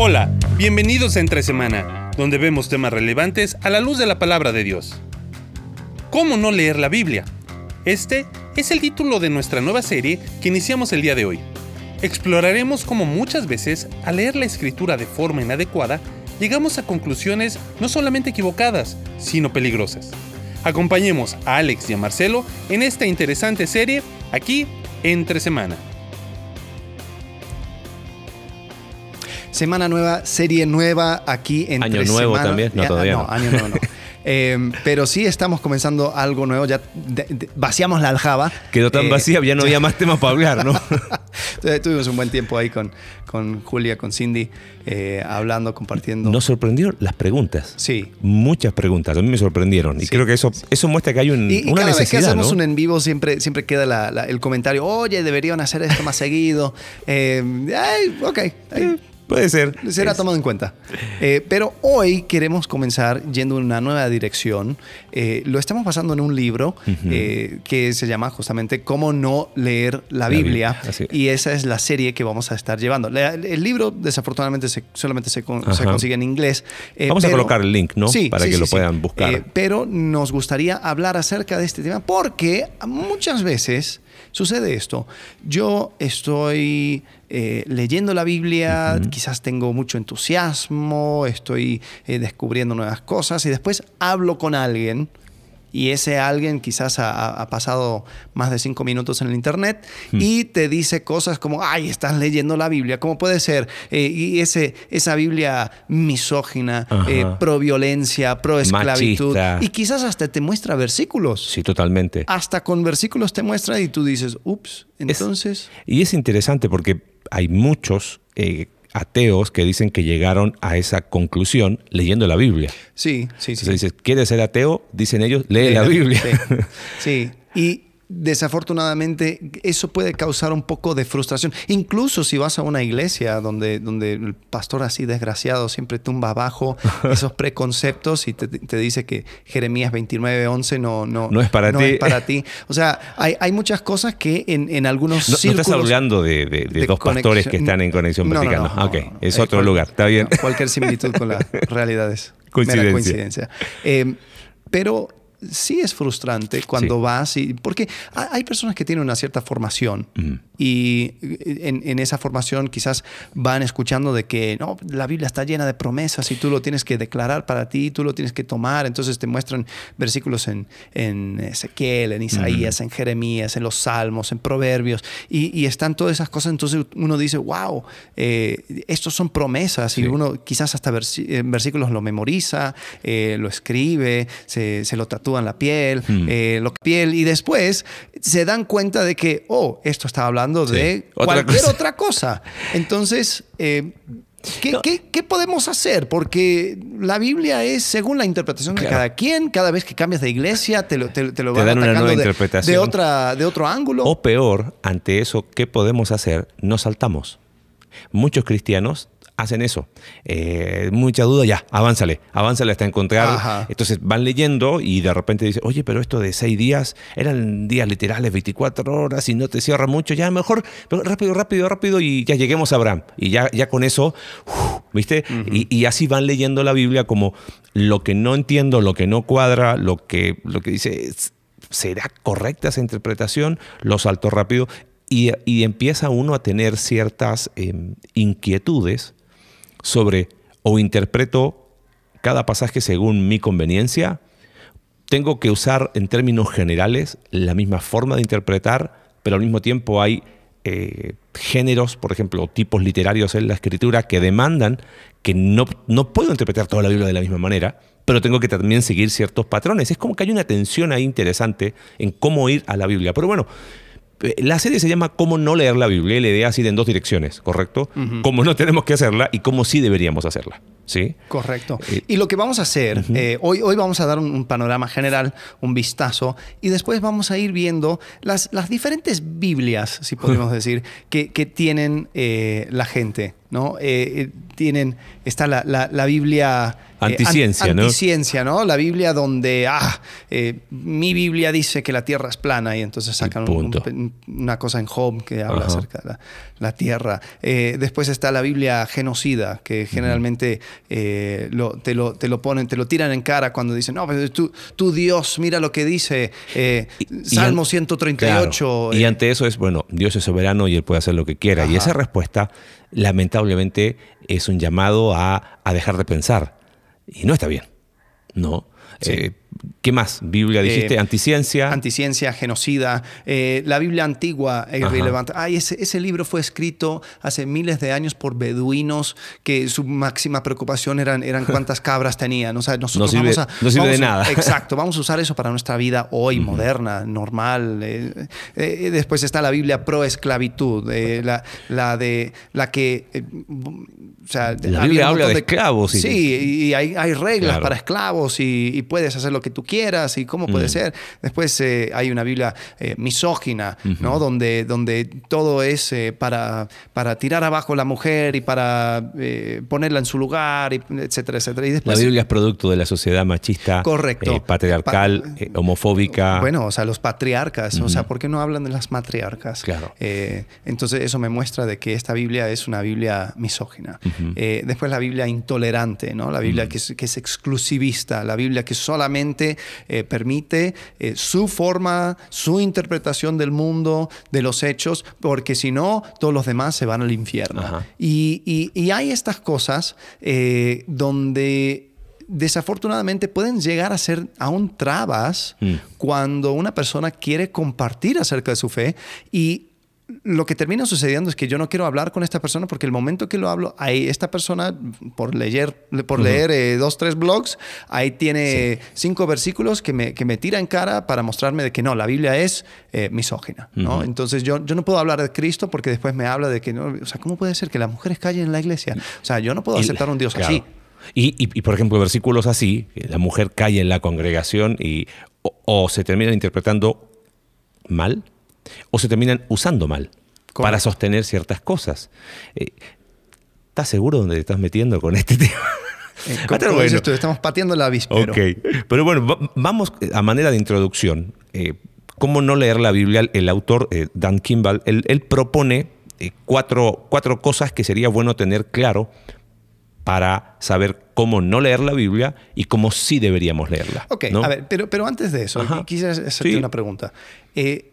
Hola, bienvenidos a Entre Semana, donde vemos temas relevantes a la luz de la palabra de Dios. ¿Cómo no leer la Biblia? Este es el título de nuestra nueva serie que iniciamos el día de hoy. Exploraremos cómo muchas veces, al leer la escritura de forma inadecuada, llegamos a conclusiones no solamente equivocadas, sino peligrosas. Acompañemos a Alex y a Marcelo en esta interesante serie aquí entre semana. Semana nueva, serie nueva aquí en Año nuevo también, no todavía no. Año nuevo no. Em, pero sí estamos comenzando algo nuevo. Ya vaciamos la aljaba. Quedó tan eh, vacía, ya no había más temas para hablar, ¿no? Tuvimos un buen tiempo ahí con, con Julia, con Cindy, eh, hablando, compartiendo. Nos sorprendieron las preguntas. Sí. Muchas preguntas. A mí me sorprendieron. Y creo que eso, eso muestra que hay un, y, y una cada necesidad. Vez que hacemos ¿no? un en vivo siempre, siempre queda el comentario, oye, deberían hacer esto más seguido. Eh, ay, ok. Ay, Puede ser. Será tomado en cuenta. Eh, pero hoy queremos comenzar yendo en una nueva dirección. Eh, lo estamos basando en un libro eh, que se llama justamente Cómo no leer la, La Biblia. Y esa es la serie que vamos a estar llevando. La- el libro, desafortunadamente, se- solamente se, con- se Ajá. consigue en inglés. Vamos a colocar el link, ¿no? Sí, Para sí, que sí, lo puedan buscar. Pero nos gustaría hablar acerca de este tema porque muchas veces sucede esto. Yo estoy eh, leyendo la Biblia, quizás tengo mucho entusiasmo, estoy eh, descubriendo nuevas cosas y después hablo con alguien. Y ese alguien quizás ha, pasado más de cinco minutos en el internet y te dice cosas como, ay, estás leyendo la Biblia, ¿cómo puede ser? Eh, y ese, esa Biblia misógina, eh, pro violencia, pro esclavitud. Machista. Y quizás hasta te muestra versículos. Sí, totalmente. Hasta con versículos te muestra y tú dices, ups, entonces... Y es interesante porque hay muchos eh, ateos que dicen que llegaron a esa conclusión leyendo la Biblia. Sí, sí, sí. Entonces dices, ¿quieres ser ateo? Dicen ellos, lee la Sí, Biblia. Sí. sí. Y desafortunadamente eso puede causar un poco de frustración. Incluso si vas a una iglesia donde, donde el pastor así desgraciado siempre tumba abajo esos preconceptos y te, te dice que Jeremías 29, 11 no, no, No es para ti. es para ti. O sea, hay, hay muchas cosas que en, en algunos No, estás hablando de, de- de de dos pastores que están en conexión vertical. no, ¿no? no, ok, no. es otro lugar. Está bien. cualquier similitud con la realidad es mera Coincidencia. coincidencia. Eh, pero sí es frustrante cuando Sí. vas y... Porque ha- hay personas que tienen una cierta formación y en, en esa formación quizás van escuchando de que no, la Biblia está llena de promesas y tú lo tienes que declarar para ti, tú lo tienes que tomar. Entonces te muestran versículos en, en Ezequiel, en Isaías, en Jeremías, en los Salmos, en Proverbios y, y están todas esas cosas. Entonces uno dice, wow, eh, estos son promesas y uno quizás hasta en versículos lo memoriza, eh, lo escribe, se, se lo tatúa en la piel, Hmm. eh, lo piel y después se dan cuenta de que, oh, esto está hablando Sí. de Otra cualquier cosa. otra cosa. Entonces, eh, ¿qué, No. qué- qué podemos hacer? Porque la Biblia es según la interpretación de cada quien. Cada vez que cambias de iglesia, te lo, te, te lo Te van dan una nueva de, interpretación. de otra, de otro ángulo. O peor, ante eso, ¿qué podemos hacer? Nos saltamos. Muchos cristianos hacen eso. Eh, mucha duda, ya, avánzale, avánzale hasta encontrar. Ajá. Entonces van leyendo y de repente dicen, oye, pero esto de seis días eran días literales, 24 horas y no te cierra mucho, ya mejor, pero rápido, rápido, rápido y ya lleguemos a Abraham. Y ya, ya con eso, ¿viste? y, y así van leyendo la Biblia como lo que no entiendo, lo que no cuadra, lo que, lo que dice, es- ¿será correcta esa interpretación? Lo salto rápido y, y empieza uno a tener ciertas em, inquietudes sobre o interpreto cada pasaje según mi conveniencia, tengo que usar en términos generales la misma forma de interpretar, pero al mismo tiempo hay eh, géneros, por ejemplo, tipos literarios en la escritura que demandan que no, no puedo interpretar toda la Biblia de la misma manera, pero tengo que también seguir ciertos patrones. Es como que hay una tensión ahí interesante en cómo ir a la Biblia. Pero bueno, la serie se llama Cómo no leer la Biblia y la idea ha sido en dos direcciones, ¿correcto? Cómo no tenemos que hacerla y cómo sí deberíamos hacerla. ¿Sí? Correcto. Eh, y lo que vamos a hacer, eh, hoy, hoy vamos a dar un, un panorama general, un vistazo, y después vamos a ir viendo las, las diferentes Biblias, si podemos decir, que, que tienen eh, la gente. ¿no? Eh, tienen, está la, la- la Biblia... eh, Anticiencia, ¿no? Anticiencia, ¿no? La Biblia donde, ah, eh, mi Biblia dice que la Tierra es plana y entonces sacan un- punto. un- una cosa en Job que habla Ajá. acerca de la, la Tierra. Después está la Biblia genocida, que generalmente eh, lo- te, lo, te lo ponen, te lo tiran en cara cuando dicen, no, pero tú, tú Dios, mira lo que dice eh, Y- y Salmo an- 138. Claro. Y eh, ante eso es, bueno, Dios es soberano y Él puede hacer lo que quiera. Y esa respuesta, lamentablemente, es un llamado a, a dejar de pensar. Y no está bien. No. Sí. Eh, ¿Qué más? Biblia, dijiste, Eh, anticiencia. Anticiencia, genocida. Eh, la Biblia antigua es Ajá. Ay, ese, ese libro fue escrito hace miles de años por beduinos que su máxima preocupación eran, eran cuántas cabras tenían. O sea, nosotros No sirve- vamos a, no sirve vamos de nada. Exacto, vamos a usar eso para nuestra vida hoy, moderna, normal. Eh, después está la Biblia pro esclavitud, la, la de la que o sea, La Biblia habla de esclavos y- Sí, y hay, hay reglas Claro. para esclavos y, y puedes hacer lo que tú quieras y cómo puede Mm. ser. Después eh, hay una Biblia eh, misógina, ¿no? Donde, donde todo es eh, para, para tirar abajo a la mujer y para ponerla en su lugar, y etcétera, etcétera. Y La Biblia es producto de la sociedad machista, Correcto. patriarcal, Pa- homofóbica. Bueno, o sea, los patriarcas, o sea, ¿por qué no hablan de las matriarcas? Claro. Entonces eso me muestra de que esta Biblia es una Biblia misógina. Después la Biblia intolerante, ¿no? La Biblia que, es, que es exclusivista, la Biblia que solamente eh, permite eh, su forma, su interpretación del mundo, de los hechos, porque si no, todos los demás se van al infierno. Ajá. Y, y- y hay estas cosas eh, donde desafortunadamente pueden llegar a ser aún trabas Mm. cuando una persona quiere compartir acerca de su fe y lo que termina sucediendo es que yo no quiero hablar con esta persona porque el momento que lo hablo, ahí esta persona, por leer, por leer eh, dos, tres blogs, ahí tiene cinco versículos que me, que me tira en cara para mostrarme de que no, la Biblia es eh, misógina. ¿no? Entonces yo, yo no puedo hablar de Cristo porque después me habla de que, no, o sea, ¿cómo puede ser que las mujeres callen en la iglesia? O sea, yo no puedo aceptar un Dios claro. así. Y, y- y, por ejemplo, versículos así, la mujer cae en la congregación y o, o se terminan interpretando mal o se terminan usando mal para sostener ciertas cosas. Eh, ¿Estás seguro dónde te estás metiendo con este tema? Eh, está como bueno. tú, estamos pateando la avispero. Ok, pero bueno, va- vamos a manera de introducción. eh, ¿Cómo no leer la Biblia? El autor, eh, Dan Kimball, él, él propone eh, cuatro, cuatro cosas que sería bueno tener claro para saber cómo no leer la Biblia y cómo sí deberíamos leerla. Ok, ¿no? a ver, pero, pero antes de eso, Ajá. quisiera hacerte Sí. una pregunta. Eh,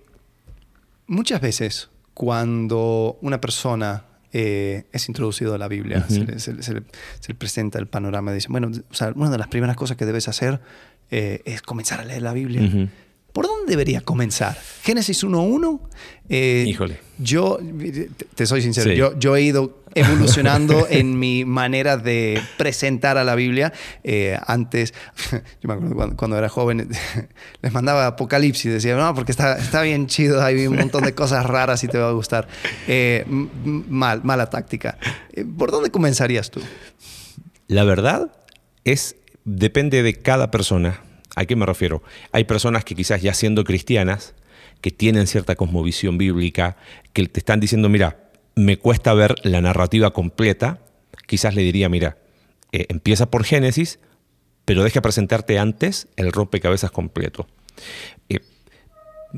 muchas veces, cuando una persona eh, es introducido a la Biblia, se, le, se le- se le- se le presenta el panorama, dice, bueno, o sea, una de las primeras cosas que debes hacer eh, es comenzar a leer la Biblia. ¿Por dónde debería comenzar? Génesis 1.1. Eh, Híjole. Yo, te, soy sincero, Sí. yo, yo he ido evolucionando en mi manera de presentar a la Biblia. Eh, antes, yo me acuerdo cuando, cuando era joven, les mandaba Apocalipsis, decía, no, porque está, está bien chido, hay un montón de cosas raras y te va a gustar. Eh, mal, mala táctica. ¿Por dónde comenzarías tú? La verdad es, depende de cada persona. ¿A qué me refiero? Hay personas que quizás ya siendo cristianas, que tienen cierta cosmovisión bíblica, que te están diciendo, mira, me cuesta ver la narrativa completa, quizás le diría, mira, eh, empieza por Génesis, pero deja presentarte antes el rompecabezas completo. Eh,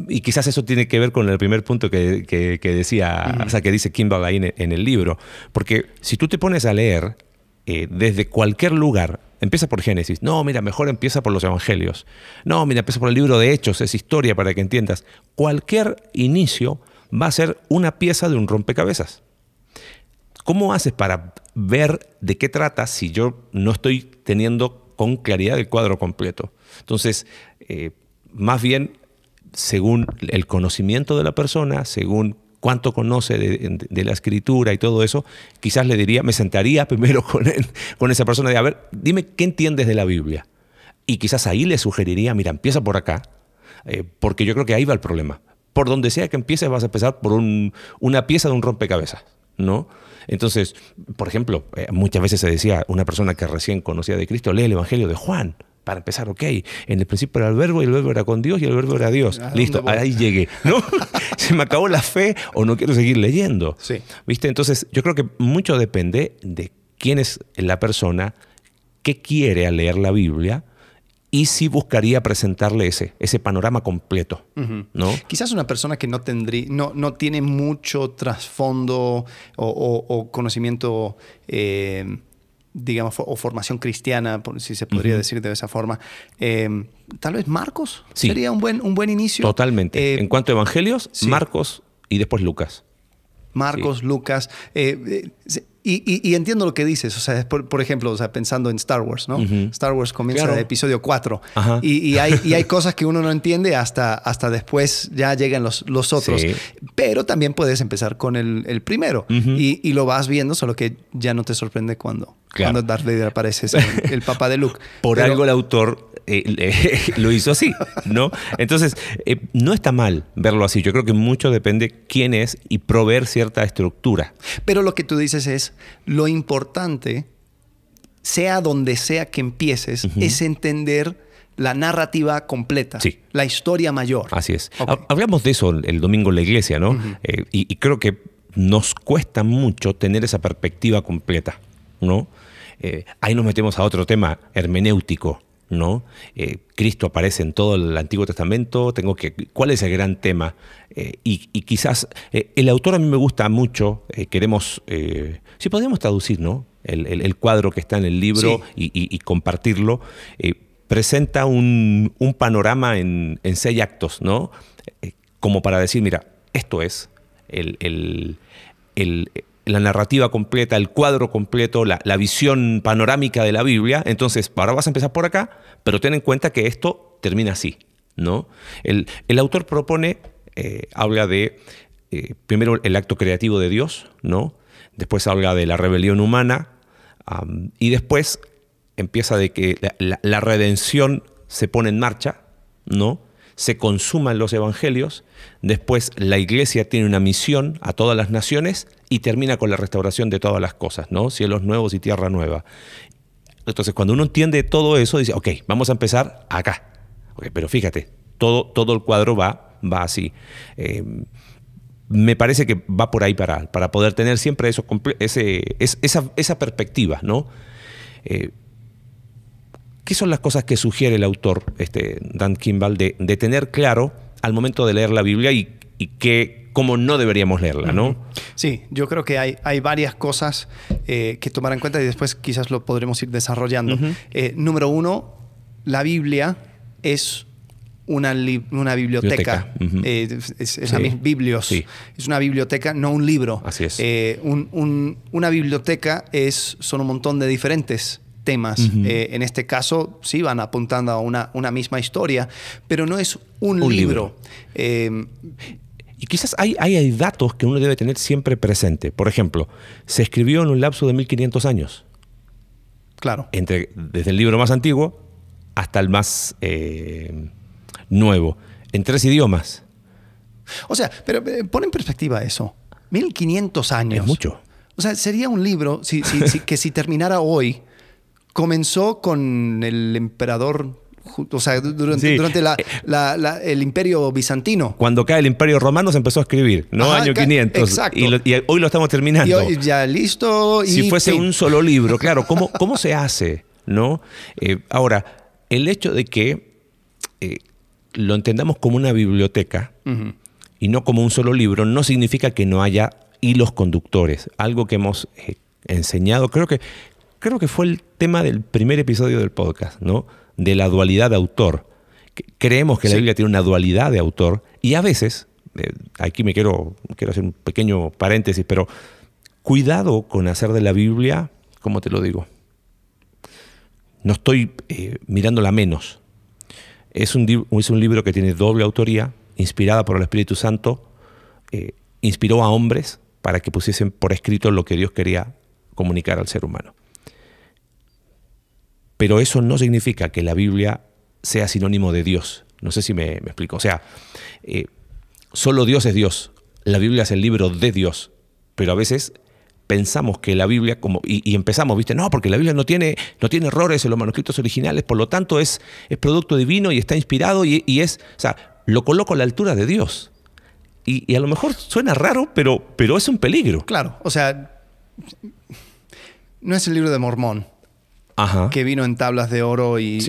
y quizás eso tiene que ver con el primer punto que, que- que decía, o sea, que dice Kimball ahí en, en el libro. Porque si tú te pones a leer eh, desde cualquier lugar, empieza por Génesis. No, mira, mejor empieza por los Evangelios. No, mira, empieza por el libro de Hechos, es historia para que entiendas. Cualquier inicio va a ser una pieza de un rompecabezas. ¿Cómo haces para ver de qué trata si yo no estoy teniendo con claridad el cuadro completo? Entonces, eh, más bien, según el conocimiento de la persona, según cuánto conoce de, la escritura y todo eso, quizás le diría, me sentaría primero con, él, con esa persona de, a ver, dime qué entiendes de la Biblia. Y quizás ahí le sugeriría, mira, empieza por acá, eh, porque yo creo que ahí va el problema. Por donde sea que empieces vas a empezar por un- una pieza de un rompecabezas. ¿no? Entonces, por ejemplo, eh, muchas veces se decía, una persona que recién conocía de Cristo, lee el Evangelio de Juan. Para empezar, ok, en el principio era el verbo y el verbo era con Dios y el verbo era Dios. ¿A Listo, ahí llegué. ¿no? se me acabó la fe o no quiero seguir leyendo. Sí. ¿Viste? Entonces, yo creo que mucho depende de quién es la persona, qué quiere al leer la Biblia y si buscaría presentarle ese, ese panorama completo. ¿no? Quizás una persona que no tendría, no, no tiene mucho trasfondo o, o- o conocimiento, eh, digamos, o formación cristiana, si se podría decir de esa forma. eh, Tal vez Marcos Sí. sería un buen, un buen inicio. Totalmente. Eh, en cuanto a evangelios, sí. Marcos y después Lucas. Marcos, Lucas. eh, eh, y, y- y entiendo lo que dices, o sea, por, por ejemplo, o sea, pensando en Star Wars, ¿no? Star Wars comienza Claro. en episodio 4 Ajá. y, hay, y hay cosas que uno no entiende hasta, hasta después ya llegan los, los otros. Sí. Pero también puedes empezar con el, el primero y, y lo vas viendo, solo que ya no te sorprende cuando, Claro. cuando Darth Vader aparece, el, el papá de Luke. Por Pero- algo el autor eh, eh, lo hizo así, ¿no? Entonces, eh, no está mal verlo así. Yo creo que mucho depende quién es y proveer cierta estructura. Pero lo que tú dices es, lo importante, sea donde sea que empieces, es entender la narrativa completa, Sí. la historia mayor. Así es. Hablamos de eso el domingo en la iglesia, ¿no? Eh, y, y creo que nos cuesta mucho tener esa perspectiva completa, ¿no? Eh, ahí nos metemos a otro tema hermenéutico, ¿no? Eh, Cristo aparece en todo el Antiguo Testamento, tengo que... ¿Cuál es el gran tema? Eh, y, y quizás eh, el autor a mí me gusta mucho, queremos... si podríamos traducir, ¿no? El, el- el cuadro que está en el libro y, y- y compartirlo. presenta un, un panorama en, en seis actos, ¿no? Como para decir, mira, esto es el- el- la narrativa completa, el cuadro completo, la, la visión panorámica de la Biblia. Entonces, ahora vas a empezar por acá, pero ten en cuenta que esto termina así, ¿no? El, el autor propone, eh, habla de, eh, primero, el acto creativo de Dios, ¿no? Después habla de la rebelión humana, y después empieza de que la, la- la redención se pone en marcha, ¿no? Se consuman los evangelios, después la iglesia tiene una misión a todas las naciones y termina con la restauración de todas las cosas, ¿no? Cielos nuevos y tierra nueva. Entonces, cuando uno entiende todo eso, dice, ok, vamos a empezar acá. Ok, pero fíjate, todo, todo el cuadro va, va así. Eh, me parece que va por ahí para, para poder tener siempre eso, ese, es- esa, perspectiva, ¿no? Eh, ¿Qué son las cosas que sugiere el autor, este, Dan Kimball, de, tener claro al momento de leer la Biblia y, que, cómo no deberíamos leerla, ¿no? Sí, yo creo que hay, hay varias cosas eh, que tomar en cuenta y después quizás lo podremos ir desarrollando. Eh, número uno, la Biblia es una, una biblioteca. Eh, es es Sí. la misma, biblios. Sí. Es una biblioteca, no un libro. Así es. Eh, un- un- una biblioteca es, son un montón de diferentes temas. Eh, en este caso, sí van apuntando a una, una misma historia, pero no es un, Un libro. libro. Y quizás hay, hay, hay datos que uno debe tener siempre presente. Por ejemplo, se escribió en un lapso de 1500 años, claro. entre, desde el libro más antiguo hasta el más eh, nuevo, en tres idiomas. O sea, pero eh, pon en perspectiva eso. 1500 años. Es mucho. O sea, sería un libro si- si- si- que si terminara hoy, comenzó con el emperador, o sea, du- durante, Sí. durante la- la- la- el imperio bizantino. Cuando cae el Imperio Romano se empezó a escribir, ¿no? Ajá, Año ca- 500. exacto. Y, lo- y hoy lo estamos terminando. Y hoy ya listo. Y si fuese fin. un solo libro, claro, ¿cómo, cómo se hace? ¿no? Eh, ahora, el hecho de que eh, lo entendamos como una biblioteca y no como un solo libro, no significa que no haya hilos conductores. Algo que hemos eh, enseñado, creo que, creo que fue el tema del primer episodio del podcast, ¿no? De la dualidad de autor. Creemos que la. Biblia tiene una dualidad de autor y a veces, eh, aquí me quiero, quiero hacer un pequeño paréntesis, pero cuidado con hacer de la Biblia, ¿cómo te lo digo? No estoy eh, mirándola menos. Es un, es un libro que tiene doble autoría, inspirada por el Espíritu Santo, eh, inspiró a hombres para que pusiesen por escrito lo que Dios quería comunicar al ser humano. Pero eso no significa que la Biblia sea sinónimo de Dios. No sé si me, explico. O sea, eh, solo Dios es Dios. La Biblia es el libro de Dios. Pero a veces pensamos que la Biblia, como, y, empezamos, ¿viste? No, porque la Biblia no tiene, no tiene errores en los manuscritos originales, por lo tanto es, es producto divino y está inspirado y, es, o sea, lo coloco a la altura de Dios. Y, a lo mejor suena raro, pero, pero es un peligro. Claro, o sea, no es el libro de Mormón. Que vino en tablas de oro y,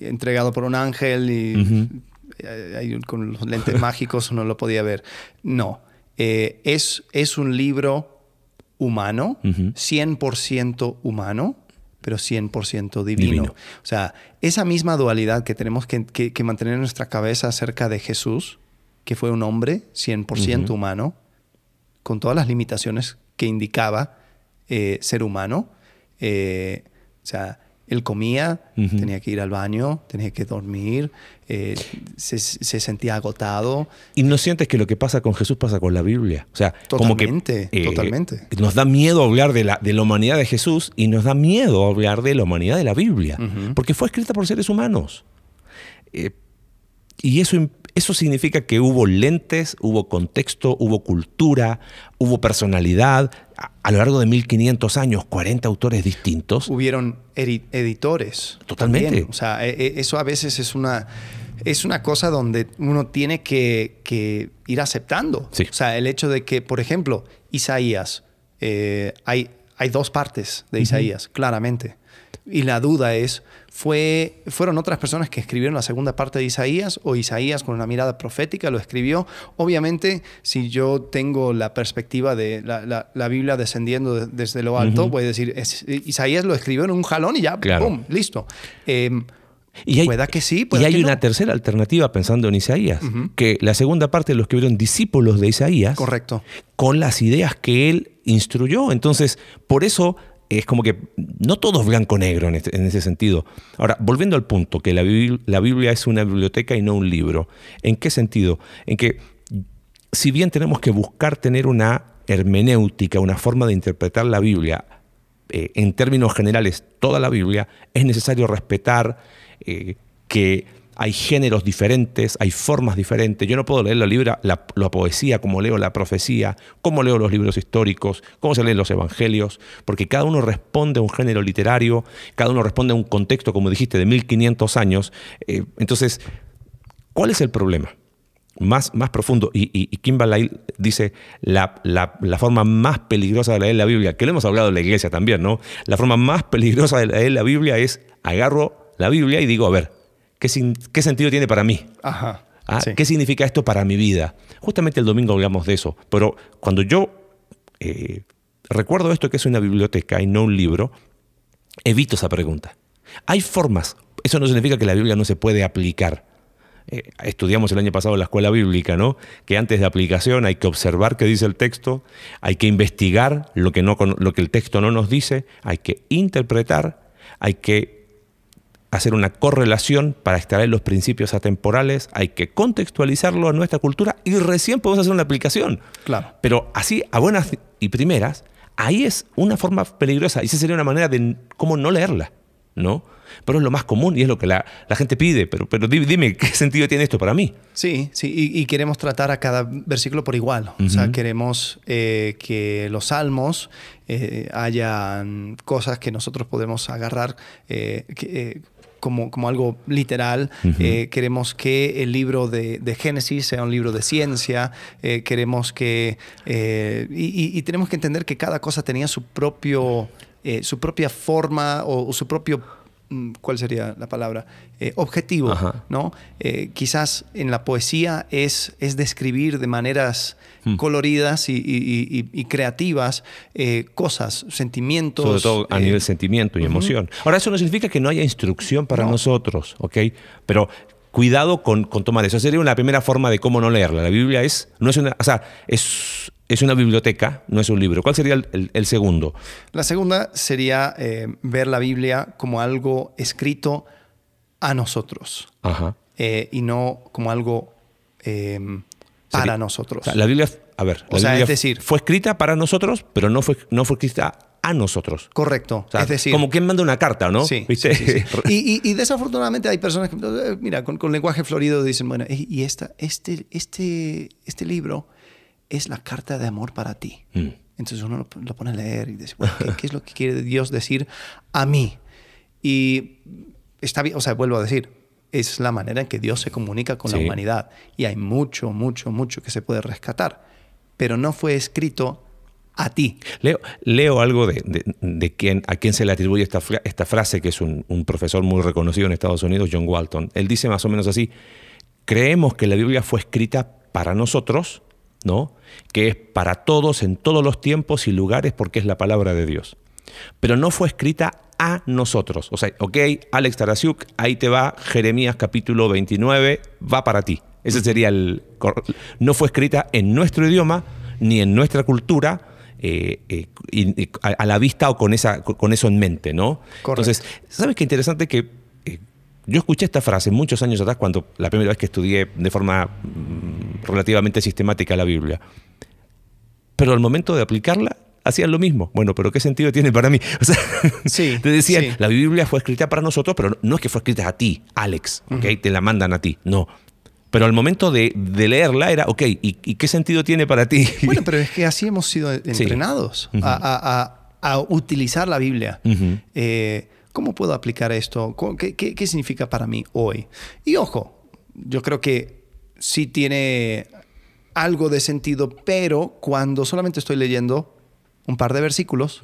entregado por un ángel y con los lentes mágicos uno lo podía ver. No, eh, es, es un libro humano, 100% humano, pero 100% divino. O sea, esa misma dualidad que tenemos que, mantener en nuestra cabeza acerca de Jesús, que fue un hombre 100% humano, con todas las limitaciones que indicaba eh, ser humano. Eh, sea, él comía, tenía que ir al baño, tenía que dormir, eh, se, sentía agotado. ¿Y no sientes que lo que pasa con Jesús pasa con la Biblia? O sea, totalmente, como que, eh, totalmente. Nos da miedo hablar de la, de la humanidad de Jesús y nos da miedo hablar de la humanidad de la Biblia, porque fue escrita por seres humanos. Eh, y eso eso significa que hubo lentes, hubo contexto, hubo cultura, hubo personalidad. A, lo largo de 1500 años, 40 autores distintos. Hubieron editores. Totalmente. O sea, e, e, eso a veces es una, es una cosa donde uno tiene que, ir aceptando. O sea, el hecho de que, por ejemplo, Isaías, eh, hay, hay dos partes de Isaías, claramente. Y la duda es, ¿fue, ¿fueron otras personas que escribieron la segunda parte de Isaías o Isaías con una mirada profética lo escribió? Obviamente, si yo tengo la perspectiva de la, Biblia descendiendo desde lo alto, voy a decir, Isaías lo escribió en un jalón y ya, ¡pum!, listo. Em, y hay, pueda que sí, Y hay una tercera alternativa pensando en Isaías, que la segunda parte lo escribieron discípulos de Isaías. Correcto. Con las ideas que él instruyó. Entonces, por eso es como que no todo es blanco-negro este, en, ese sentido. Ahora, volviendo al punto, que la, la Biblia es una biblioteca y no un libro. ¿En qué sentido? En que si bien tenemos que buscar tener una hermenéutica, una forma de interpretar la Biblia, eh, en términos generales, toda la Biblia, es necesario respetar eh, que hay géneros diferentes, hay formas diferentes. Yo no puedo leer la, la, poesía como leo la profecía, como leo los libros históricos, cómo se leen los evangelios, porque cada uno responde a un género literario, cada uno responde a un contexto, como dijiste, de 1500 años. Eh, entonces, ¿cuál es el problema? Más, más profundo, y, y, dice la, la, forma más peligrosa de leer la Biblia, que lo hemos hablado en la iglesia también, ¿no? La forma más peligrosa de leer la Biblia es agarro la Biblia y digo, a ver, ¿Qué, sentido tiene para mí? Ajá. ¿Ah? ¿Qué significa esto para mi vida? Justamente el domingo hablamos de eso, pero cuando yo eh, recuerdo esto que es una biblioteca y no un libro, evito esa pregunta. Hay formas, eso no significa que la Biblia no se puede aplicar. Eh, estudiamos el año pasado en la escuela bíblica, ¿no? Que antes de aplicación hay que observar qué dice el texto, hay que investigar lo que, no, lo que el texto no nos dice, hay que interpretar, hay que hacer una correlación para extraer los principios atemporales, hay que contextualizarlo a nuestra cultura y recién podemos hacer una aplicación. Claro. Pero así, a buenas y primeras, ahí es una forma peligrosa y esa sería una manera de cómo no leerla, ¿no? Pero es lo más común y es lo que la, gente pide. Pero, pero dime, ¿qué sentido tiene esto para mí? Sí, sí, y, queremos tratar a cada versículo por igual. O sea, queremos eh, que los salmos eh, hayan cosas que nosotros podemos agarrar. Eh, que, como, como algo literal. Eh, queremos que el libro de, Génesis sea un libro de ciencia. Eh, queremos que... Eh, y, tenemos que entender que cada cosa tenía su, propio, su propia forma o, su propio mm, ¿cuál sería la palabra? objetivo, ¿no? quizás en la poesía es, es describir de maneras Hmm. coloridas y, creativas eh, cosas, sentimientos. Sobre todo a nivel eh, sentimiento y emoción. Ahora, eso no significa que no haya instrucción para nosotros, ¿ok? Pero cuidado con, tomar eso. Sería una primera forma de cómo no leerla. La Biblia es, no es una, o sea, es, es una biblioteca, no es un libro. ¿Cuál sería el, segundo? La segunda sería eh, ver la Biblia como algo escrito a nosotros Ajá. y no como algo para nosotros. la Biblia, a ver, es decir, fue escrita para nosotros, pero no fue, no fue escrita a nosotros. Correcto. es decir, como quien manda una carta, ¿no? Sí. y, desafortunadamente hay personas que, eh, mira, con, lenguaje florido dicen, bueno, y esta, este, este, este libro es la carta de amor para ti. Mm. Entonces uno lo, lo pone a leer y dice, bueno, ¿qué, qué es lo que quiere Dios decir a mí? Y está bien, o sea, vuelvo a decir, es la manera en que Dios se comunica con la humanidad. Y hay mucho, mucho, mucho que se puede rescatar. Pero no fue escrito a ti. Leo, leo algo de, de, de quien, a quien se le atribuye esta, fra- esta frase, que es un, un profesor muy reconocido en Estados Unidos, John Walton. Él dice más o menos así, creemos que la Biblia fue escrita para nosotros, ¿no? que es para todos, en todos los tiempos y lugares, porque es la palabra de Dios. Pero no fue escrita a nosotros. O sea, ok, Alex Tarasiuk, ahí te va Jeremías capítulo 29, va para ti. Ese sería el... No fue escrita en nuestro idioma, ni en nuestra cultura, eh, eh, y- y a, a la vista o con, esa, con eso en mente, ¿no? Correcto. Entonces, ¿sabes qué interesante que eh, yo escuché esta frase muchos años atrás cuando la primera vez que estudié de forma mm, relativamente sistemática la Biblia? Pero al momento de aplicarla, hacían lo mismo. Bueno, pero ¿qué sentido tiene para mí? O sea, Sí, te decían, sí. la Biblia fue escrita para nosotros, pero no es que fue escrita a ti, Alex, ¿ok? Te la mandan a ti. No. Pero al momento de, de leerla era, ok, ¿y, y qué sentido tiene para ti? Bueno, pero es que así hemos sido entrenados Ujú. a, a- a- a utilizar la Biblia. Ujú. Eh, ¿Cómo puedo aplicar esto? ¿Cómo- ¿Qué, qué- qué significa para mí hoy? Y ojo, yo creo que sí tiene algo de sentido, pero cuando solamente estoy leyendo un par de versículos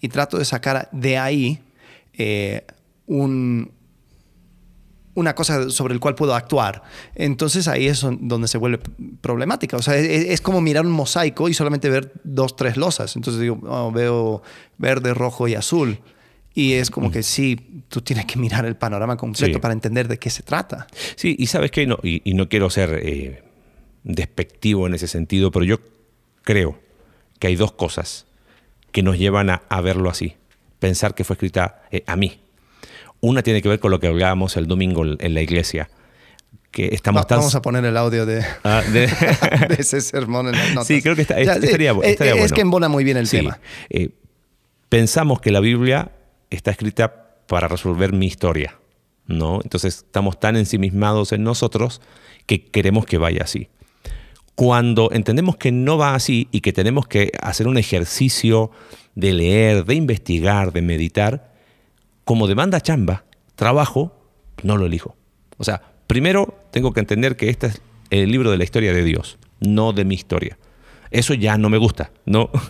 y trato de sacar de ahí eh, un, una cosa sobre el cual puedo actuar. Entonces ahí es donde se vuelve problemática. O sea, es, es como mirar un mosaico y solamente ver dos, tres losas. Entonces digo, oh, veo verde, rojo y azul. Y es como que sí, tú tienes que mirar el panorama completo Sí. para entender de qué se trata. Sí, y sabes qué, no, y, y no quiero ser eh, despectivo en ese sentido, pero yo creo que hay dos cosas que nos llevan a, a verlo así, pensar que fue escrita eh, a mí. Una tiene que ver con lo que hablábamos el domingo en la iglesia, que estamos Va- tan... Vamos a poner el audio de, Ah, de- de ese sermón en las notas. Sí, creo que está- Ya, estaría bu- eh, estaría Es bueno. que embona muy bien el Sí, tema. eh, pensamos que la Biblia está escrita para resolver mi historia, ¿no? Entonces estamos tan ensimismados en nosotros que queremos que vaya así. Cuando entendemos que no va así y que tenemos que hacer un ejercicio de leer, de investigar, de meditar, como demanda chamba, trabajo, no lo elijo. O sea, primero tengo que entender que este es el libro de la historia de Dios, no de mi historia. Eso ya no me gusta, ¿no?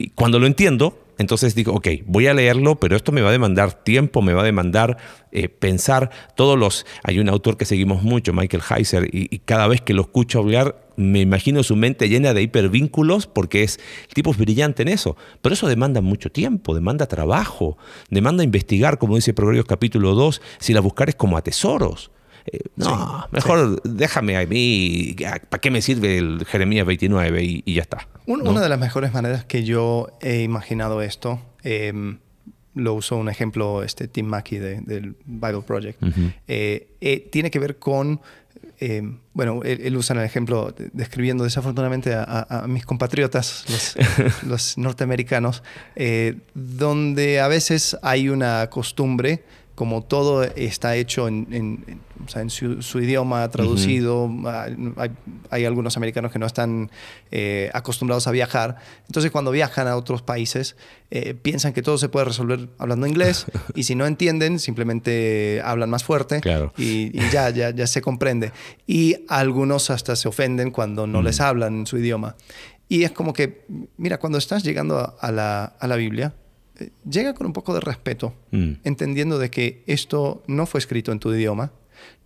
Y cuando lo entiendo, entonces digo, ok, voy a leerlo, pero esto me va a demandar tiempo, me va a demandar eh, pensar. Todos los. Hay un autor que seguimos mucho, Michael Heiser, y, y cada vez que lo escucho hablar, me imagino su mente llena de hipervínculos, porque es, el tipo es brillante en eso. Pero eso demanda mucho tiempo, demanda trabajo, demanda investigar, como dice Proverbios capítulo 2, si la buscar es como a tesoros. Eh, no, Sí, mejor déjame a mí, ¿para qué me sirve el Jeremías 29? Y, y ya está. Una de las mejores maneras que yo he imaginado esto, eh, lo usó un ejemplo este Tim Mackey de- del Bible Project, eh, eh, tiene que ver con, eh, bueno, él, él usa el ejemplo de- describiendo desafortunadamente a, a- a mis compatriotas, los, los norteamericanos, eh, donde a veces hay una costumbre como todo está hecho en, en- en- o sea, en su, su idioma traducido, ah, hay, hay algunos americanos que no están eh, acostumbrados a viajar, entonces cuando viajan a otros países eh, piensan que todo se puede resolver hablando inglés y si no entienden simplemente hablan más fuerte Claro. y, y ya, ya, ya se comprende. Y algunos hasta se ofenden cuando no les hablan en su idioma. Y es como que, mira, cuando estás llegando a, a la, a la Biblia, llega con un poco de respeto, Mm. entendiendo de que esto no fue escrito en tu idioma,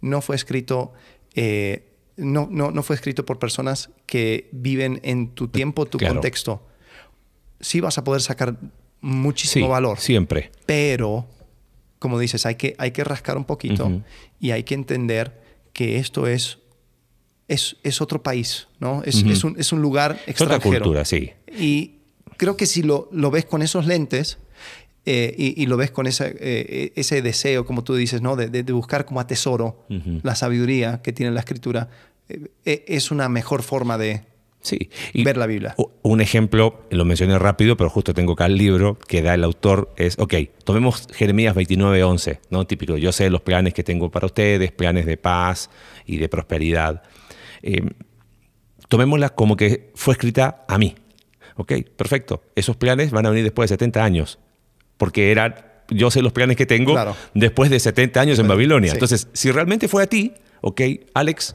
no fue escrito, eh, no, no, no fue escrito por personas que viven en tu tiempo, tu Claro. contexto. Sí vas a poder sacar muchísimo Sí, valor, Siempre. pero, como dices, hay que, hay que rascar un poquito Ujú. y hay que entender que esto es, es, es otro país, ¿no? Es, Ujú. es, un, es un lugar Es otra extranjero. cultura, sí. Y creo que si lo, lo ves con esos lentes eh, y, y lo ves con esa, eh, ese deseo, como tú dices, ¿no? de, de- de buscar como a tesoro la sabiduría que tiene la escritura, eh, es una mejor forma de Sí. ver la Biblia. Un ejemplo, lo mencioné rápido, pero justo tengo acá el libro que da el autor, es, ok, tomemos Jeremías 29, 11, ¿no? Típico, yo sé los planes que tengo para ustedes, planes de paz y de prosperidad. Eh, tomémosla como que fue escrita a mí. Ok, perfecto. Esos planes van a venir después de 70 años. Porque eran, yo sé los planes que tengo Claro. después de 70 años en. Babilonia. Entonces, si realmente fue a ti, ok, Alex,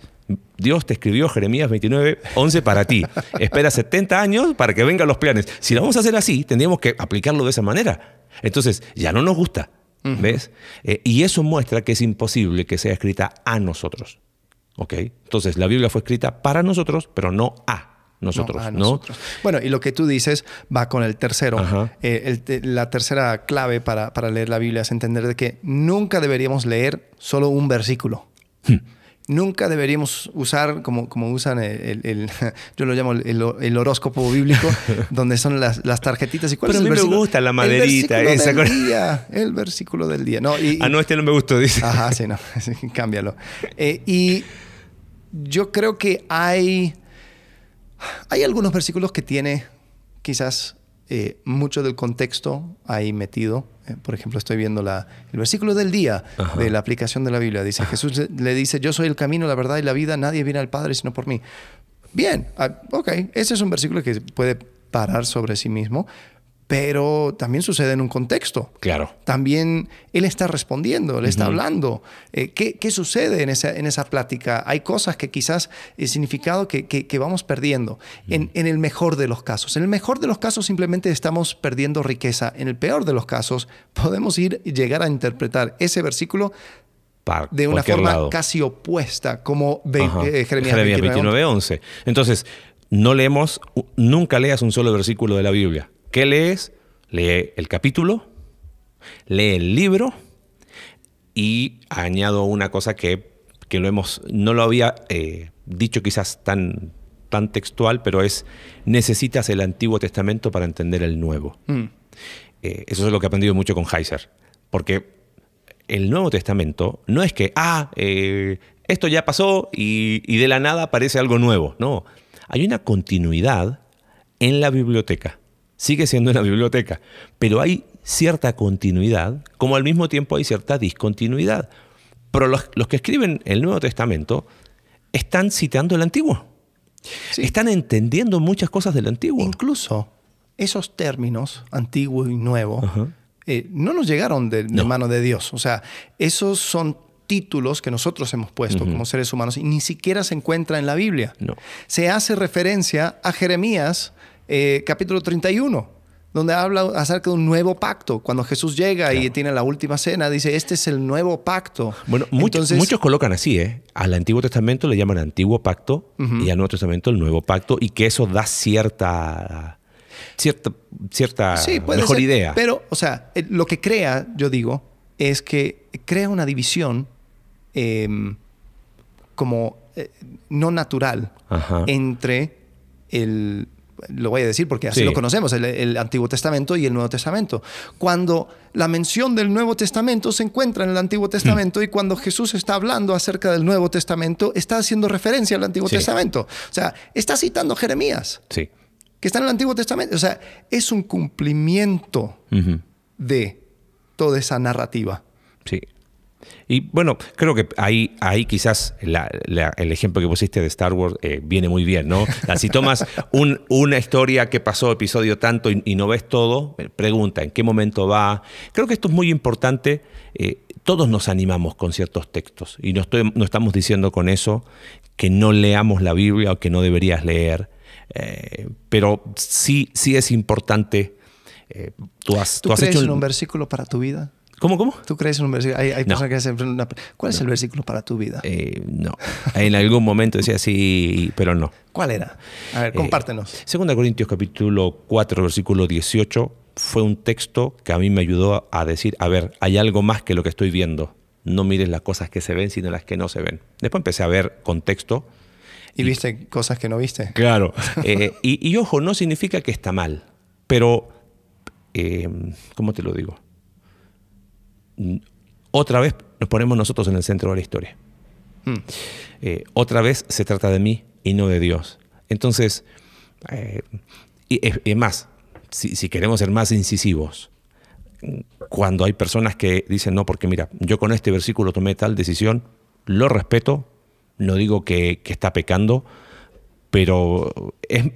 Dios te escribió Jeremías 29, 11 para ti. Espera 70 años para que vengan los planes. Si lo vamos a hacer así, tendríamos que aplicarlo de esa manera. Entonces, ya no nos gusta. ¿Ves? Eh, y eso muestra que es imposible que sea escrita a nosotros. ¿Ok? Entonces, la Biblia fue escrita para nosotros, pero no a nosotros. No, nosotros. Bueno, y lo que tú dices va con el tercero. Eh, el la tercera clave para, para leer la Biblia es entender de que nunca deberíamos leer solo un versículo. Hmm. Nunca deberíamos usar, como, como usan el, el- el- yo lo llamo el, el horóscopo bíblico, donde son las, las tarjetitas. ¿Y cuál Pero es a el mí me gusta la El maderita versículo esa del día. El versículo del día. No, y- Ah, no, este no me gustó, dice. Ajá, sí, no, sí, cámbialo. Eh, y yo creo que hay, hay algunos versículos que tiene quizás eh, mucho del contexto ahí metido. Eh, por ejemplo, estoy viendo la, el versículo del día Ajá. de la aplicación de la Biblia. Dice, Jesús le- le dice, yo soy el camino, la verdad y la vida, nadie viene al Padre sino por mí. Bien, ah, ok, ese es un versículo que puede parar sobre sí mismo, pero también sucede en un contexto Claro. también él está respondiendo, le está hablando. Eh, ¿qué, qué sucede en esa, en esa plática? Hay cosas que quizás el significado que, que- que vamos perdiendo. En, en el mejor de los casos. En el mejor de los casos simplemente estamos perdiendo riqueza. En el peor de los casos podemos ir llegar a interpretar ese versículo de una forma lado. casi opuesta, como ve- eh, Jeremías, Jeremías 29. 29, 11. Entonces, no leemos, nunca leas un solo versículo de la Biblia. ¿Qué lees? Lee el capítulo, lee el libro y añado una cosa que, que lo hemos, no lo había eh, dicho quizás tan, tan textual, pero es necesitas el Antiguo Testamento para entender el Nuevo. Mm. Eh, eso es lo que he aprendido mucho con Heiser. Porque el Nuevo Testamento no es que, ah, eh, esto ya pasó y, y de la nada aparece algo nuevo. No, hay una continuidad en la biblioteca. Sigue siendo una biblioteca, pero hay cierta continuidad, como al mismo tiempo hay cierta discontinuidad. Pero los, los que escriben el Nuevo Testamento están citando el Antiguo. Sí. Están entendiendo muchas cosas del Antiguo. Incluso esos términos, antiguo y nuevo, eh, no nos llegaron de, de No. mano de Dios. O sea, esos son títulos que nosotros hemos puesto como seres humanos y ni siquiera se encuentra en la Biblia. No. Se hace referencia a Jeremías eh, capítulo 31, donde habla acerca de un nuevo pacto. Cuando Jesús llega y tiene la última cena, dice, este es el nuevo pacto. Bueno, muchos, Entonces, muchos colocan así, ¿eh? Al Antiguo Testamento le llaman Antiguo Pacto y al Nuevo Testamento el Nuevo Pacto y que eso da cierta, cierta, cierta Sí, mejor ser. idea. Pero, o sea, eh, lo que crea, yo digo, es que crea una división eh, como eh, no natural Ajá. entre el. Lo voy a decir porque así Sí. lo conocemos, el, el Antiguo Testamento y el Nuevo Testamento. Cuando la mención del Nuevo Testamento se encuentra en el Antiguo Testamento y cuando Jesús está hablando acerca del Nuevo Testamento, está haciendo referencia al Antiguo Sí. Testamento. O sea, está citando a Jeremías Sí. que está en el Antiguo Testamento. O sea, es un cumplimiento de toda esa narrativa. Sí. Y bueno, creo que ahí, ahí quizás la- la- el ejemplo que pusiste de Star Wars eh, viene muy bien, ¿no? Si tomas un- una historia que pasó episodio tanto y, y no ves todo, eh, pregunta en qué momento va. Creo que esto es muy importante. eh, todos nos animamos con ciertos textos y no, estoy- no estamos diciendo con eso que no leamos la Biblia o que no deberías leer, eh, pero sí, sí es importante. tú has, ¿Tú, tú has crees hecho en un versículo para tu vida? ¿Cómo, cómo? ¿Tú crees en un versículo? Hay, hay No. personas que hacen una... ¿Cuál es el versículo para tu vida? Eh, no. En algún momento decía sí, pero no. ¿Cuál era? A ver, Eh, compártenos. Segunda Corintios capítulo 4, versículo 18, fue un texto que a mí me ayudó a decir, a ver, hay algo más que lo que estoy viendo. No mires las cosas que se ven, sino las que no se ven. Después empecé a ver contexto. ¿Y viste cosas que no viste? Claro. Eh, y, y ojo, no significa que está mal, pero, eh, ¿cómo te lo digo? Otra vez nos ponemos nosotros en el centro de la historia. Mm. Eh, otra vez se trata de mí y no de Dios. Entonces, eh, y es, es más, si, si queremos ser más incisivos, cuando hay personas que dicen, no, porque mira, yo con este versículo tomé tal decisión, lo respeto, no digo que, que está pecando, pero es-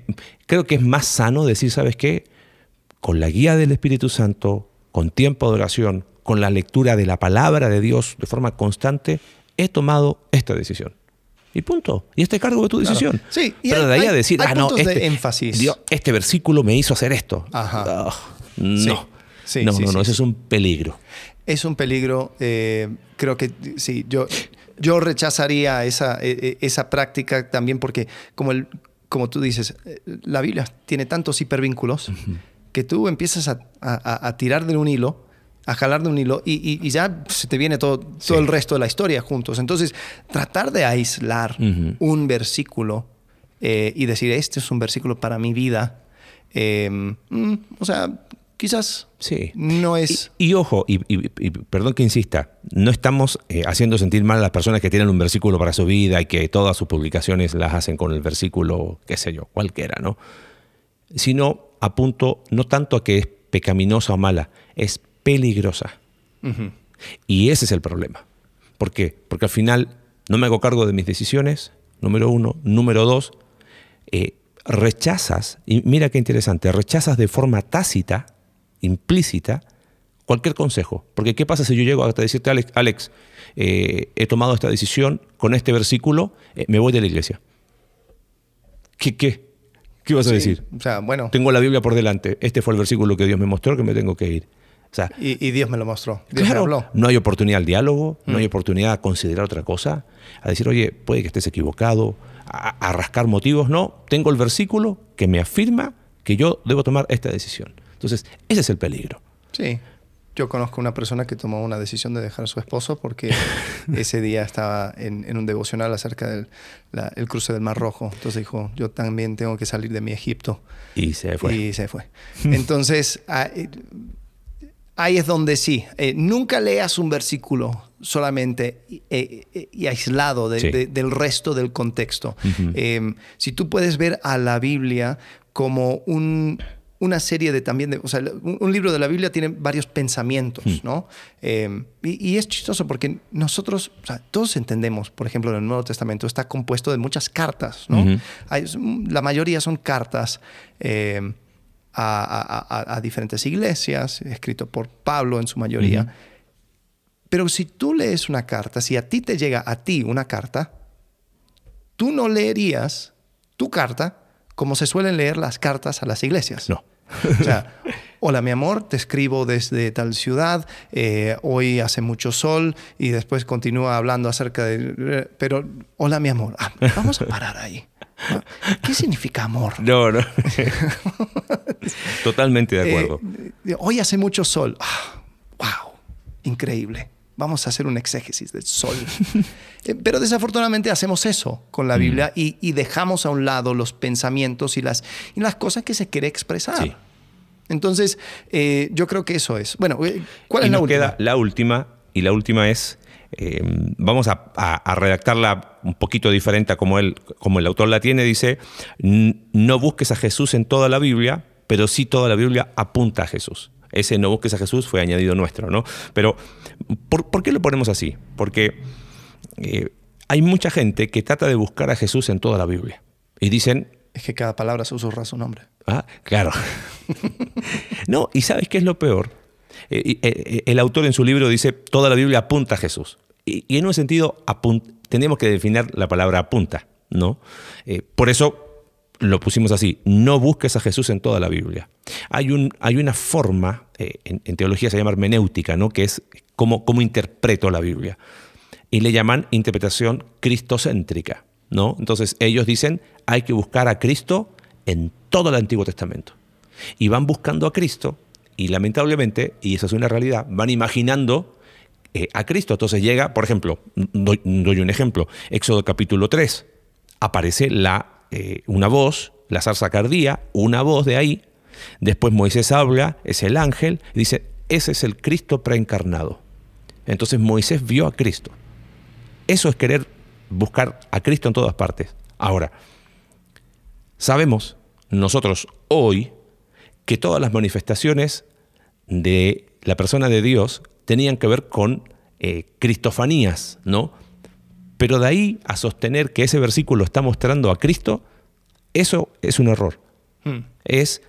creo que es más sano decir, ¿sabes qué? Con la guía del Espíritu Santo, con tiempo de oración, con la lectura de la palabra de Dios de forma constante, he tomado esta decisión. Y punto. Y este cargo de tu decisión. Sí, y Pero hay- de ahí a decir, hay ah, no, de este, énfasis. Dios, este versículo me hizo hacer esto. Ajá. Ah, no. Sí, no, sí, no, no, ese sí. es un peligro. Es un peligro. eh, creo que sí, yo, yo rechazaría esa, eh, eh, esa práctica también porque, como, el, como tú dices, eh, la Biblia tiene tantos hipervínculos que tú empiezas a, a- a tirar de un hilo, a jalar de un hilo y, y- y ya se te viene todo, todo el resto de la historia juntos. Entonces, tratar de aislar Ujú. un versículo eh, y decir, este es un versículo para mi vida, eh, mm, o sea, quizás Sí. no es... Y, y ojo, y perdón que insista, no estamos eh, haciendo sentir mal a las personas que tienen un versículo para su vida y que todas sus publicaciones las hacen con el versículo, qué sé yo, cualquiera, ¿no? Sino apunto no tanto a que es pecaminosa o mala, es peligrosa. Y ese es el problema. ¿Por qué? Porque al final no me hago cargo de mis decisiones, número uno. Número dos, eh, rechazas, y mira qué interesante, rechazas de forma tácita, implícita, cualquier consejo. Porque ¿qué pasa si yo llego a decirte, Alex, Alex eh, he tomado esta decisión con este versículo, eh, me voy de la iglesia? ¿Qué, qué? ¿Qué vas a Sí, decir? O sea, bueno, Tengo la Biblia por delante, este fue el versículo que Dios me mostró que me tengo que ir. O sea, y, y Dios me lo mostró. Dios Claro, me habló. no hay oportunidad al diálogo, no Mm. hay oportunidad a considerar otra cosa, a decir, oye, puede que estés equivocado, a, a rascar motivos. No, tengo el versículo que me afirma que yo debo tomar esta decisión. Entonces, ese es el peligro. Sí. Yo conozco una persona que tomó una decisión de dejar a su esposo porque ese día estaba en, en un devocional acerca del la- el cruce del Mar Rojo. Entonces dijo, yo también tengo que salir de mi Egipto. Y se fue. Y se fue. Entonces, ah, eh, ahí es donde sí. eh, nunca leas un versículo solamente eh, eh, y aislado de- Sí. de- del resto del contexto. Eh, si tú puedes ver a la Biblia como un- una serie de también, de, o sea, un, un libro de la Biblia tiene varios pensamientos. ¿no? Eh, y, y es chistoso porque nosotros, o sea, todos entendemos, por ejemplo, en el Nuevo Testamento está compuesto de muchas cartas, ¿no? Hay- la mayoría son cartas eh, a, a- a- a diferentes iglesias, escrito por Pablo en su mayoría. Pero si tú lees una carta, si a ti te llega a ti una carta, tú no leerías tu carta como se suelen leer las cartas a las iglesias. No. O sea, hola mi amor, te escribo desde tal ciudad, eh, hoy hace mucho sol y después continúa hablando acerca de... Pero, hola mi amor, Ah, vamos a parar ahí. ¿Qué significa amor? No, no. Totalmente de acuerdo. Eh, hoy hace mucho sol. Ah, wow, increíble. Vamos a hacer un exégesis del sol. Eh, Pero desafortunadamente hacemos eso con Mm. la Biblia y, y dejamos a un lado los pensamientos y las, y las cosas que se quiere expresar. Sí. Entonces, eh, yo creo que eso es. Bueno, eh, ¿cuál y es la nos última? queda la última, y la última es, eh, vamos a, a- a redactarla un poquito diferente a como, él, como el autor la tiene, dice, "N- no busques a Jesús en toda la Biblia, pero sí toda la Biblia apunta a Jesús. Ese no busques a Jesús fue añadido nuestro, ¿no? Pero, ¿por, por qué lo ponemos así? Porque eh, hay mucha gente que trata de buscar a Jesús en toda la Biblia. Y dicen, Es que cada palabra susurra su nombre. Ah, claro. no, y ¿sabes qué es lo peor? Eh, y, eh, el autor en su libro dice, toda la Biblia apunta a Jesús. Y, en un sentido, tenemos que definir la palabra apunta, ¿no? Eh, por eso lo pusimos así, no busques a Jesús en toda la Biblia. Hay, un, hay una forma, eh, en, en teología se llama hermenéutica, ¿no? que es cómo, cómo interpreto la Biblia. Y le llaman interpretación cristocéntrica. ¿no? Entonces ellos dicen, hay que buscar a Cristo en todo el Antiguo Testamento. Y van buscando a Cristo y lamentablemente, y esa es una realidad, van imaginando eh, a Cristo. Entonces llega, por ejemplo, doy, un ejemplo, Éxodo capítulo 3, aparece la, eh, una voz, la zarza cardía, una voz de ahí, después Moisés habla, es el ángel, y dice, ese es el Cristo preencarnado. Entonces Moisés vio a Cristo. Eso es querer buscar a Cristo en todas partes. Ahora, sabemos nosotros hoy que todas las manifestaciones de la persona de Dios tenían que ver con eh, cristofanías, ¿no? Pero de ahí a sostener que ese versículo está mostrando a Cristo, Eso es un error. Hmm. Es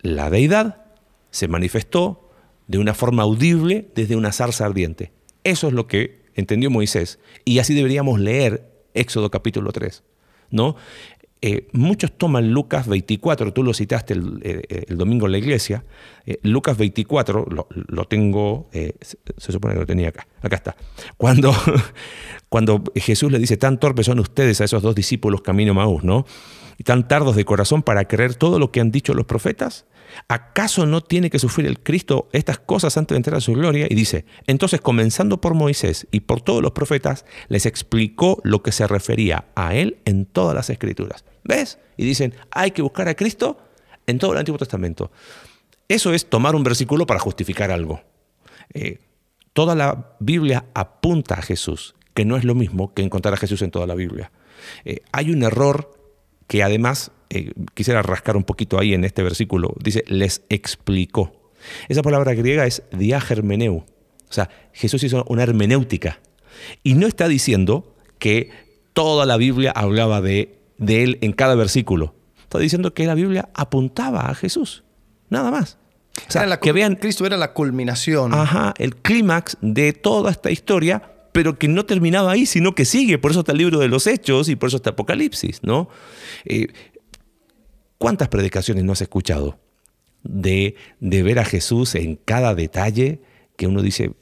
la deidad se manifestó de una forma audible desde una zarza ardiente. Eso es lo que entendió Moisés. Y así deberíamos leer Éxodo capítulo 3. ¿no? Eh, muchos toman Lucas 24, tú lo citaste el, eh, el domingo en la iglesia. eh, Lucas 24, lo, tengo, eh, se, supone que lo tenía acá, acá está. Cuando, cuando Jesús le dice, tan torpes son ustedes a esos dos discípulos camino Maús, ¿no? Y tan tardos de corazón para creer todo lo que han dicho los profetas. ¿Acaso no tiene que sufrir el Cristo estas cosas antes de entrar a su gloria? Y dice, entonces comenzando por Moisés y por todos los profetas, les explicó lo que se refería a él en todas las escrituras. ¿Ves? Y dicen, hay que buscar a Cristo en todo el Antiguo Testamento. Eso es tomar un versículo para justificar algo. Eh, toda la Biblia apunta a Jesús, que no es lo mismo que encontrar a Jesús en toda la Biblia. Eh, hay un error que además eh, quisiera rascar un poquito ahí en este versículo. Dice, les explicó. Esa palabra griega es diagermeneu. O sea, Jesús hizo una hermenéutica. Y no está diciendo que toda la Biblia hablaba de, de él en cada versículo. Está diciendo que la Biblia apuntaba a Jesús. Nada más. O sea, Era la que vean Cristo era la culminación. Ajá, el clímax de toda esta historia, pero que no terminaba ahí, sino que sigue. Por eso está el libro de los Hechos y por eso está Apocalipsis, ¿no? Eh, ¿Cuántas predicaciones no has escuchado de, de ver a Jesús en cada detalle que uno dice,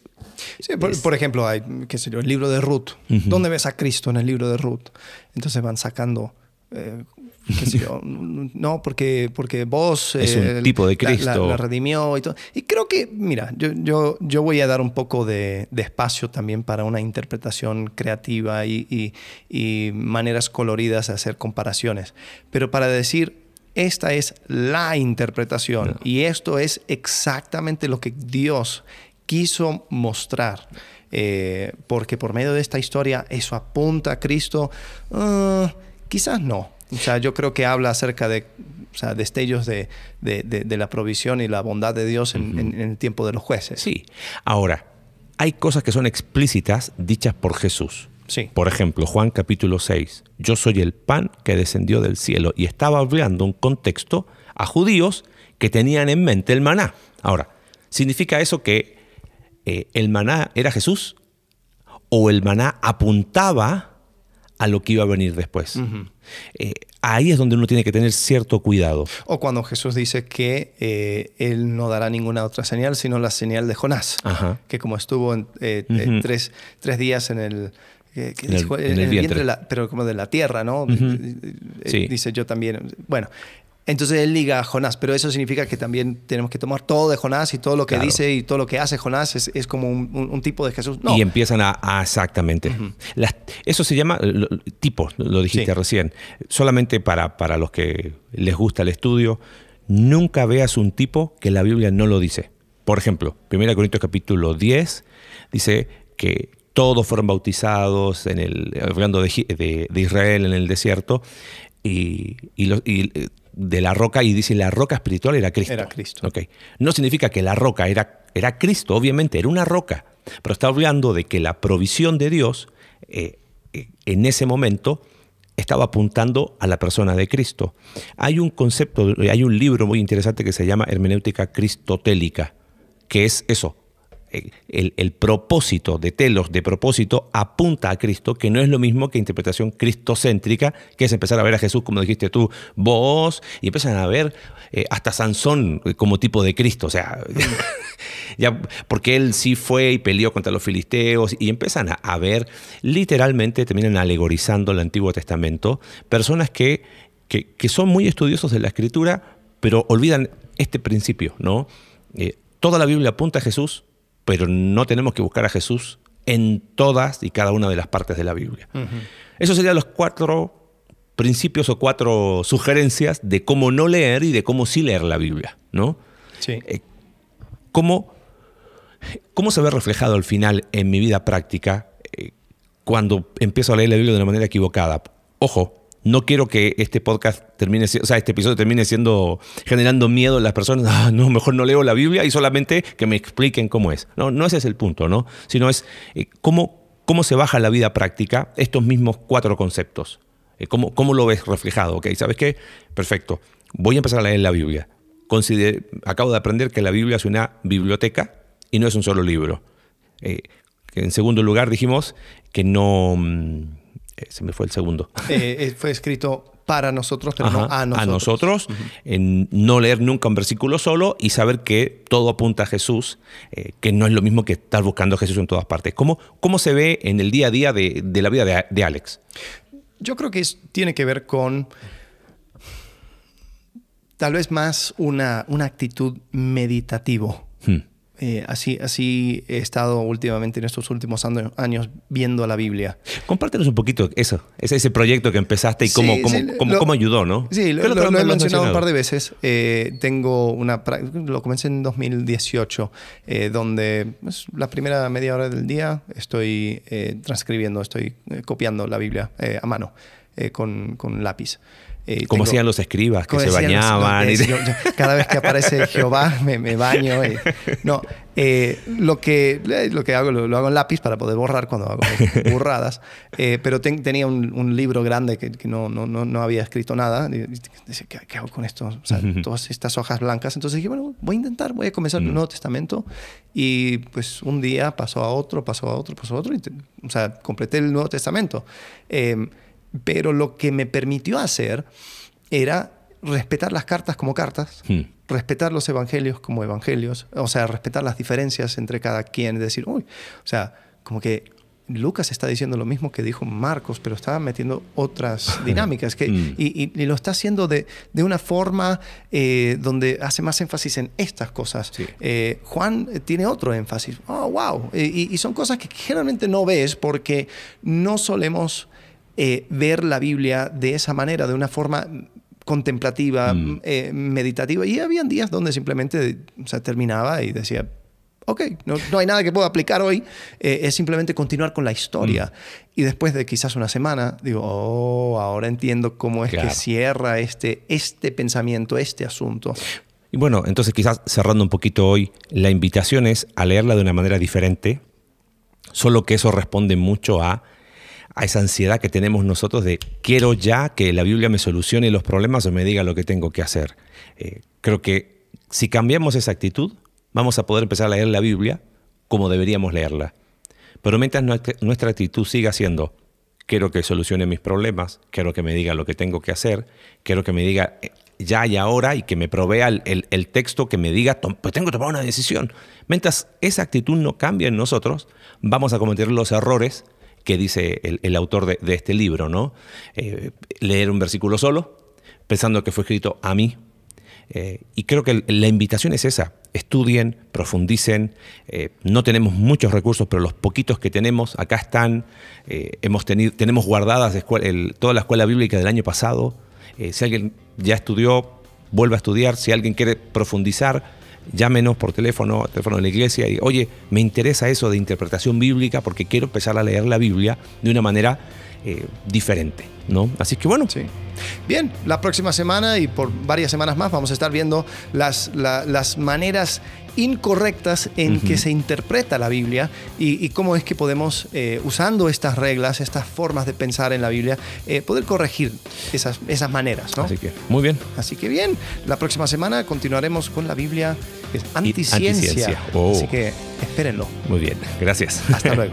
Sí, por, por ejemplo, hay, qué sé yo, el libro de Ruth. ¿Dónde ves a Cristo en el libro de Ruth? Entonces van sacando, eh, qué sé yo, no, porque, porque vos... Es un eh, tipo de la- la- Cristo. La, redimió y todo. Y creo que, mira, yo, yo, yo voy a dar un poco de, de espacio también para una interpretación creativa y, y- y maneras coloridas de hacer comparaciones. Pero para decir... Esta es la interpretación y esto es exactamente lo que Dios quiso mostrar. Eh, porque por medio de esta historia eso apunta a Cristo. Ah, quizás no. O sea, yo creo que habla acerca de o sea, destellos de, de- de- de la provisión y la bondad de Dios en, en- en el tiempo de los jueces. sí. Ahora, hay cosas que son explícitas dichas por Jesús. Sí. Por ejemplo, Juan capítulo 6, yo soy el pan que descendió del cielo y estaba hablando un contexto a judíos que tenían en mente el maná. Ahora, ¿significa eso que eh, el maná era Jesús o el maná apuntaba a lo que iba a venir después? Eh, ahí es donde uno tiene que tener cierto cuidado. O cuando Jesús dice que eh, Él no dará ninguna otra señal, sino la señal de Jonás, Ajá. que como estuvo en, eh, tres días en el... eh, ¿qué En el- dijo? en el vientre. la- pero como de la tierra, ¿no? Eh, Sí. Dice yo también. Bueno, entonces él liga a Jonás, pero eso significa que también tenemos que tomar todo de Jonás y todo lo que Claro. dice y todo lo que hace Jonás es, es como un, un- un tipo de Jesús. No, Y empiezan a, a- exactamente. Las- eso se llama lo- tipo, lo dijiste Sí. recién. Solamente para, para los que les gusta el estudio, nunca veas un tipo que la Biblia no lo dice. Por ejemplo, 1 Corintios capítulo 10 dice que todos fueron bautizados en el, hablando de, Gi- de- de Israel en el desierto y, y lo- y, eh, de la roca y dice la roca espiritual era Cristo. Era Cristo. No significa que la roca era, era Cristo, obviamente, era una roca. Pero está hablando de que la provisión de Dios eh, eh, en ese momento estaba apuntando a la persona de Cristo. Hay un concepto, hay un libro muy interesante que se llama Hermenéutica Cristotélica, que es eso. El, propósito de telos, de propósito, apunta a Cristo, que no es lo mismo que interpretación cristocéntrica, que es empezar a ver a Jesús, como dijiste tú, vos, y empiezan a ver eh, hasta Sansón eh, como tipo de Cristo, o sea, ya, porque él sí fue y peleó contra los filisteos, y empiezan a, ver, literalmente terminan alegorizando el Antiguo Testamento, personas que, que, que son muy estudiosos de la Escritura, pero olvidan este principio, ¿no? Eh, toda la Biblia apunta a Jesús, pero no tenemos que buscar a Jesús en todas y cada una de las partes de la Biblia. Esos serían los cuatro principios o cuatro sugerencias de cómo no leer y de cómo sí leer la Biblia, ¿no? Sí. Eh, ¿Cómo, cómo se ve reflejado al final en mi vida práctica eh, cuando empiezo a leer la Biblia de una manera equivocada? Ojo, no quiero que este podcast termine, o sea, este episodio termine siendo generando miedo en las personas. Ah, no, mejor no leo la Biblia y solamente que me expliquen cómo es. No, no ese es el punto, ¿no? Sino es eh, cómo, cómo se baja la vida práctica estos mismos cuatro conceptos. Eh, ¿Cómo, ¿Cómo lo ves reflejado? ¿Ok? ¿Sabes qué? Perfecto. Voy a empezar a leer la Biblia. Acabo de aprender que la Biblia es una biblioteca y no es un solo libro. Eh, en segundo lugar dijimos que no... eh, se me fue el segundo. Eh, eh, fue escrito para nosotros, pero no a nosotros. nosotros, en no leer nunca un versículo solo y saber que todo apunta a Jesús, eh, que no es lo mismo que estar buscando a Jesús en todas partes. ¿Cómo, cómo se ve en el día a día de, de la vida de, de Alex? Yo creo que es- tiene que ver con tal vez más una, una actitud meditativo. Eh, así, así he estado últimamente en estos últimos años viendo la Biblia. Compártenos un poquito eso, ese, ese proyecto que empezaste y cómo, Sí, cómo, sí, cómo- lo- cómo ayudó, ¿no? Sí, lo, lo- lo he has mencionado un par de veces. Eh, tengo una, lo comencé en 2018, eh, donde pues, la primera media hora del día estoy eh, transcribiendo, estoy eh, copiando la Biblia eh, a mano con, con lápiz. Eh, Como tengo- hacían los escribas, que se decían los- bañaban. los- y- yo- yo- cada vez que aparece Jehová me, me baño. y- no, eh, lo, que, eh, lo que hago lo, lo hago en lápiz para poder borrar cuando hago burradas. Eh, pero ten- tenía un, un libro grande que, que no, no, no, no había escrito nada. Decía, ¿qué, qué hago con esto? O sea, todas estas hojas blancas. Entonces dije, bueno, voy a intentar, voy a comenzar el Nuevo Testamento. Y pues un día pasó a otro, pasó a otro, pasó a otro. Y te- o sea, completé el Nuevo Testamento. Eh, pero lo que me permitió hacer era respetar las cartas como cartas, Hmm. respetar los evangelios como evangelios, o sea, respetar las diferencias entre cada quien, decir, uy, o sea, como que Lucas está diciendo lo mismo que dijo Marcos, pero está metiendo otras dinámicas que, Mm. y, y- y lo está haciendo de, de una forma eh, donde hace más énfasis en estas cosas. Sí. Eh, Juan tiene otro énfasis. Oh, wow. Y, y son cosas que generalmente no ves porque no solemos eh, ver la Biblia de esa manera, de una forma contemplativa, Mm. eh, meditativa. Y habían días donde simplemente o sea, terminaba y decía, ok, no, no hay nada que pueda aplicar hoy, eh, es simplemente continuar con la historia. Y después de quizás una semana, digo, oh, ahora entiendo cómo es Claro. que cierra este, este pensamiento, este asunto. Y bueno, entonces quizás cerrando un poquito hoy, la invitación es a leerla de una manera diferente, solo que eso responde mucho a, a esa ansiedad que tenemos nosotros de quiero ya que la Biblia me solucione los problemas o me diga lo que tengo que hacer. Eh, creo que si cambiamos esa actitud, vamos a poder empezar a leer la Biblia como deberíamos leerla. Pero mientras nuestra, actitud siga siendo, quiero que solucione mis problemas, quiero que me diga lo que tengo que hacer, quiero que me diga eh, ya y ahora y que me provea el, el- texto que me diga, "Tom- pues tengo que tomar una decisión. Mientras esa actitud no cambie en nosotros, vamos a cometer los errores que dice el, autor de, este libro, ¿no? Eh, leer un versículo solo, pensando que fue escrito a mí, eh, y creo que la invitación es esa. Estudien, profundicen. Eh, no tenemos muchos recursos, pero los poquitos que tenemos acá están. Hemos tenido, tenemos guardadas toda la escuela bíblica del año pasado. Si alguien ya estudió, vuelva a estudiar. Si alguien quiere profundizar, llámenos por teléfono, teléfono de la iglesia y, oye, me interesa eso de interpretación bíblica porque quiero empezar a leer la Biblia de una manera eh, diferente, ¿no? Así que bueno, Sí. Bien, la próxima semana y por varias semanas más vamos a estar viendo las, la- las maneras incorrectas en que se interpreta la Biblia y, y cómo es que podemos, eh, usando estas reglas, estas formas de pensar en la Biblia, eh, poder corregir esas, esas maneras. ¿no? así que muy bien. Así que bien, la próxima semana continuaremos con la Biblia anticiencia. anticiencia. Oh. Así que espérenlo. Muy bien, gracias. Hasta luego.